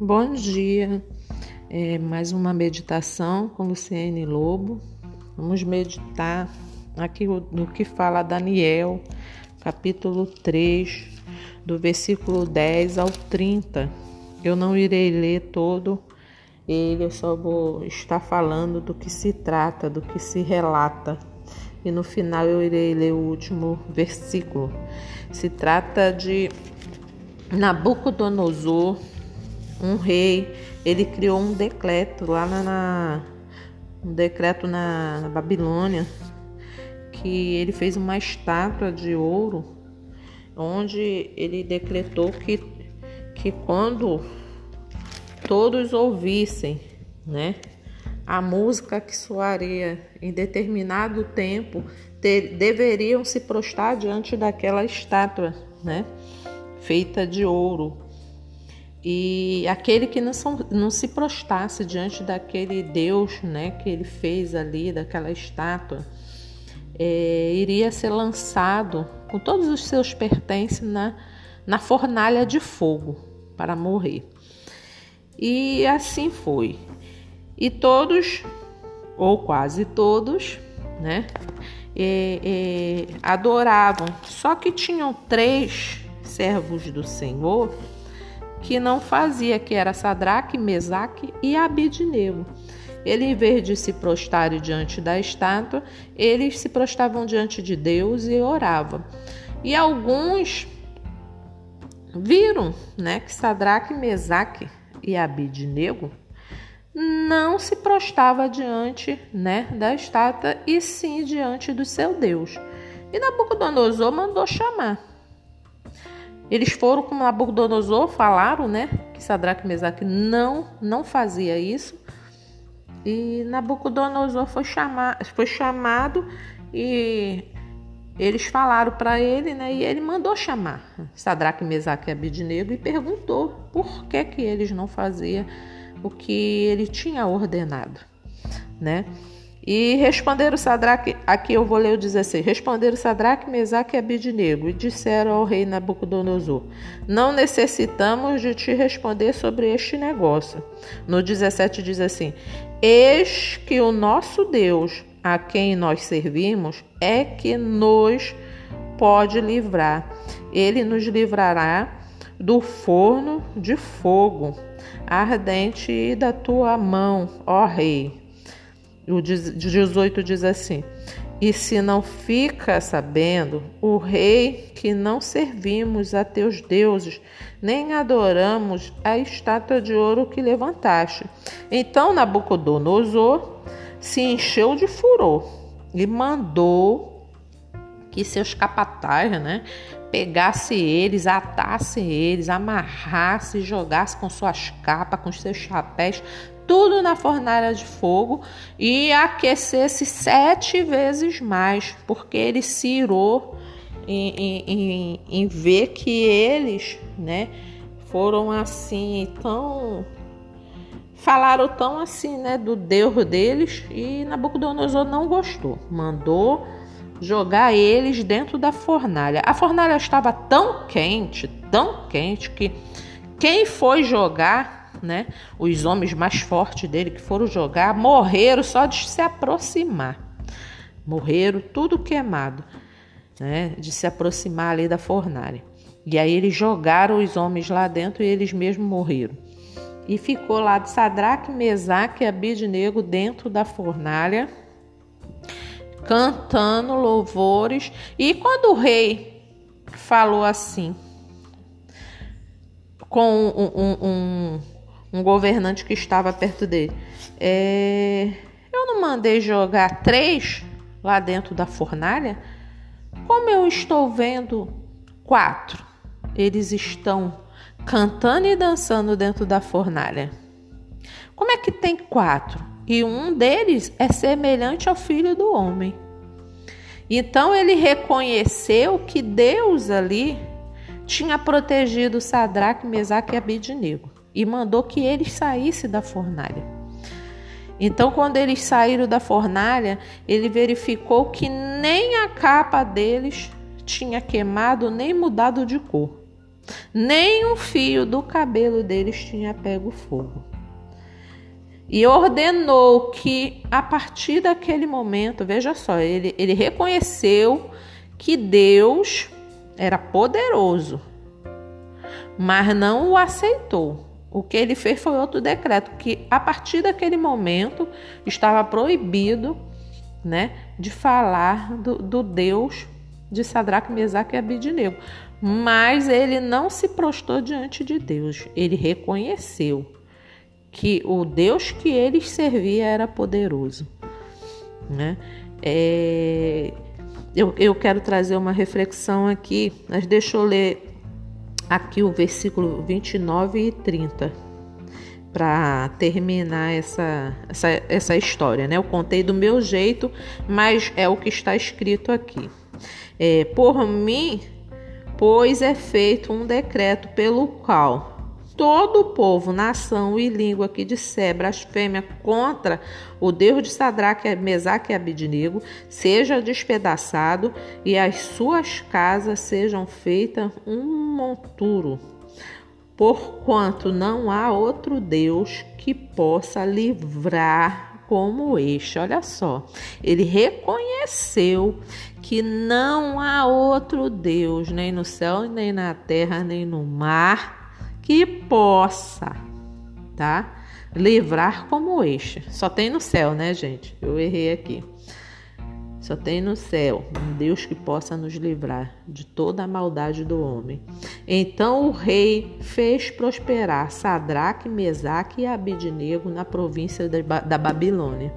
Bom dia, é mais uma meditação com Luciene Lobo. Vamos meditar aqui no que fala Daniel, capítulo 3, do versículo 10 ao 30. Eu não irei ler todo ele, eu só vou estar falando do que se trata, do que se relata. E no final eu irei ler o último versículo. Se trata de Nabucodonosor um rei, ele criou um decreto lá na, um decreto na, na Babilônia que ele fez uma estátua de ouro onde ele decretou que, que quando todos ouvissem, né, a música que soaria em determinado tempo, ter, deveriam se prostrar diante daquela estátua, né, feita de ouro. E aquele que não, são, não se prostrasse diante daquele Deus né, que ele fez ali, daquela estátua, é, iria ser lançado com todos os seus pertences na, na fornalha de fogo para morrer. E assim foi. E todos, ou quase todos, né, é, é, adoravam. Só que tinham três servos do Senhor que não fazia, que era Sadraque, Mesaque e Abidnego. Ele, em vez de se prostrar diante da estátua, eles se prostravam diante de Deus e oravam. E alguns viram né, que Sadraque, Mesaque e Abidnego não se prostava diante né, da estátua e sim diante do seu Deus. E Nabucodonosor mandou chamar. Eles foram com Nabucodonosor, falaram, né, que Sadraque e Mesaque não não fazia isso. E Nabucodonosor foi chamar, foi chamado e eles falaram para ele, né, e ele mandou chamar Sadraque, Mesaque e Abidnego e perguntou por que que eles não faziam o que ele tinha ordenado, né? E responderam Sadraque, aqui eu vou ler o 16. Responderam Sadraque, Mesaque e Abidnego e disseram ao rei Nabucodonosor: Não necessitamos de te responder sobre este negócio. No 17 diz assim: Eis que o nosso Deus, a quem nós servimos, é que nos pode livrar. Ele nos livrará do forno de fogo ardente e da tua mão, ó rei. O 18 diz assim: E se não fica sabendo, o rei, que não servimos a teus deuses, nem adoramos a estátua de ouro que levantaste. Então Nabucodonosor se encheu de furor e mandou que seus capatazes, né, pegasse eles, atasse eles, amarrasse, jogasse com suas capas, com seus chapéus, tudo na fornalha de fogo e aquecesse sete vezes mais, porque ele se irou em, em, em, em ver que eles, né, foram assim tão falaram tão assim, né, do Deus deles e Nabucodonosor não gostou, mandou jogar eles dentro da fornalha. A fornalha estava tão quente, tão quente que quem foi jogar né? Os homens mais fortes dele que foram jogar morreram só de se aproximar. Morreram tudo queimado, né? De se aproximar ali da fornalha. E aí eles jogaram os homens lá dentro e eles mesmos morreram. E ficou lá de Sadraque, Mesaque e Abidnego dentro da fornalha, cantando louvores. E quando o rei falou assim, com um, um, um um governante que estava perto dele. É, eu não mandei jogar três lá dentro da fornalha? Como eu estou vendo quatro? Eles estão cantando e dançando dentro da fornalha. Como é que tem quatro? E um deles é semelhante ao filho do homem. Então ele reconheceu que Deus ali tinha protegido Sadraque, Mesaque e Abidnego e mandou que eles saíssem da fornalha. Então, quando eles saíram da fornalha, ele verificou que nem a capa deles tinha queimado nem mudado de cor. nem um fio do cabelo deles tinha pego fogo. E ordenou que a partir daquele momento, veja só, ele, ele reconheceu que Deus era poderoso, mas não o aceitou. O que ele fez foi outro decreto, que a partir daquele momento estava proibido né, de falar do, do Deus de Sadraque, Mesaque e Abidinego. Mas ele não se prostrou diante de Deus, ele reconheceu que o Deus que eles servia era poderoso. Né? É, eu, eu quero trazer uma reflexão aqui, mas deixa eu ler aqui o versículo 29 e 30 para terminar essa, essa, essa história, né? Eu contei do meu jeito, mas é o que está escrito aqui. É, por mim, pois é feito um decreto pelo qual todo o povo, nação e língua que disser blasfêmia contra o Deus de Sadraque, Mesaque e Abidnego seja despedaçado e as suas casas sejam feitas um monturo. Porquanto não há outro Deus que possa livrar como este. Olha só, ele reconheceu que não há outro Deus, nem no céu, nem na terra, nem no mar que possa, tá? Livrar como este. Só tem no céu, né, gente? Eu errei aqui. Só tem no céu um Deus que possa nos livrar de toda a maldade do homem. Então o rei fez prosperar Sadraque, Mesaque e Abidnego na província da Babilônia.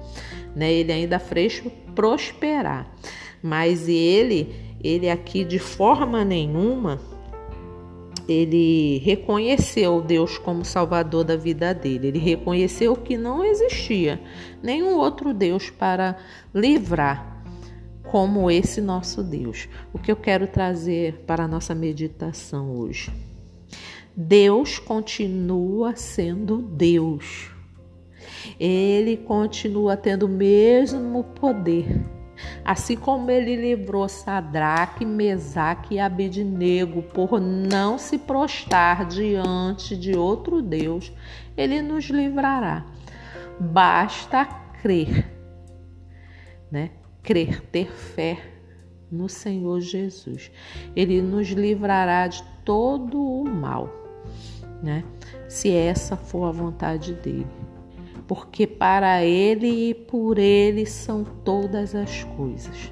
Né? Ele ainda fez prosperar. Mas ele, ele aqui de forma nenhuma ele reconheceu Deus como Salvador da vida dele. Ele reconheceu que não existia nenhum outro Deus para livrar como esse nosso Deus. O que eu quero trazer para a nossa meditação hoje? Deus continua sendo Deus. Ele continua tendo o mesmo poder Assim como ele livrou Sadraque, Mesaque e Abednego por não se prostrar diante de outro Deus, ele nos livrará. Basta crer, né? Crer, ter fé no Senhor Jesus. Ele nos livrará de todo o mal, né? Se essa for a vontade dele porque para Ele e por Ele são todas as coisas.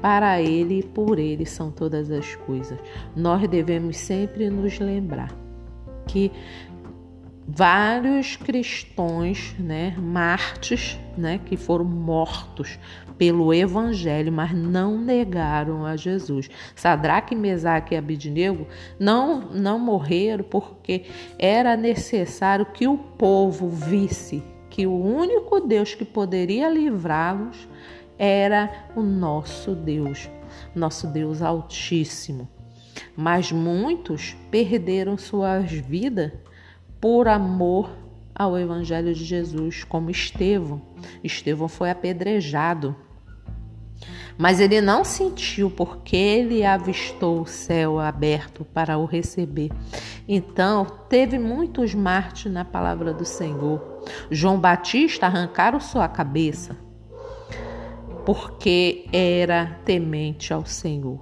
Para Ele e por Ele são todas as coisas. Nós devemos sempre nos lembrar que vários cristãos, né, mártires, né, que foram mortos pelo evangelho, mas não negaram a Jesus. Sadraque, Mesaque e Abidnego não não morreram porque era necessário que o povo visse que o único Deus que poderia livrá-los era o nosso Deus, nosso Deus Altíssimo. Mas muitos perderam suas vidas por amor ao Evangelho de Jesus, como Estevão. Estevão foi apedrejado. Mas ele não sentiu porque ele avistou o céu aberto para o receber. Então, teve muitos mártires na palavra do Senhor. João Batista arrancaram sua cabeça porque era temente ao Senhor,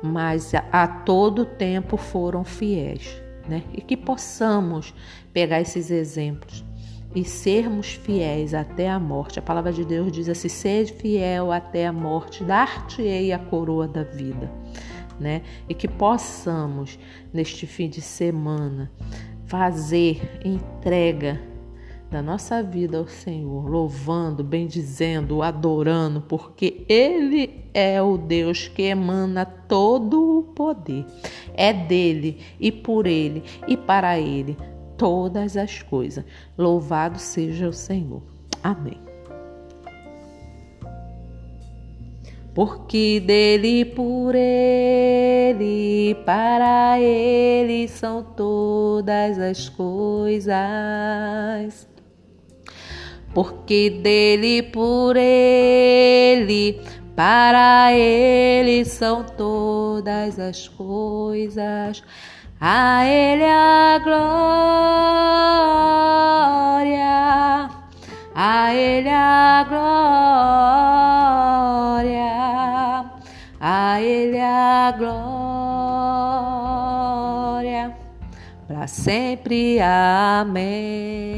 mas a todo tempo foram fiéis né? E que possamos pegar esses exemplos e sermos fiéis até a morte. A palavra de Deus diz assim: seja fiel até a morte, dar-te-ei a coroa da vida. Né? E que possamos, neste fim de semana, fazer entrega da nossa vida ao Senhor, louvando, bendizendo, adorando, porque Ele é o Deus que emana todo o poder. É dele e por Ele e para Ele todas as coisas. Louvado seja o Senhor. Amém. Porque dele, por ele, para ele são todas as coisas porque dele, por ele, para ele são todas as coisas. A Ele a glória, a Ele a glória, a Ele a glória, para sempre. Amém.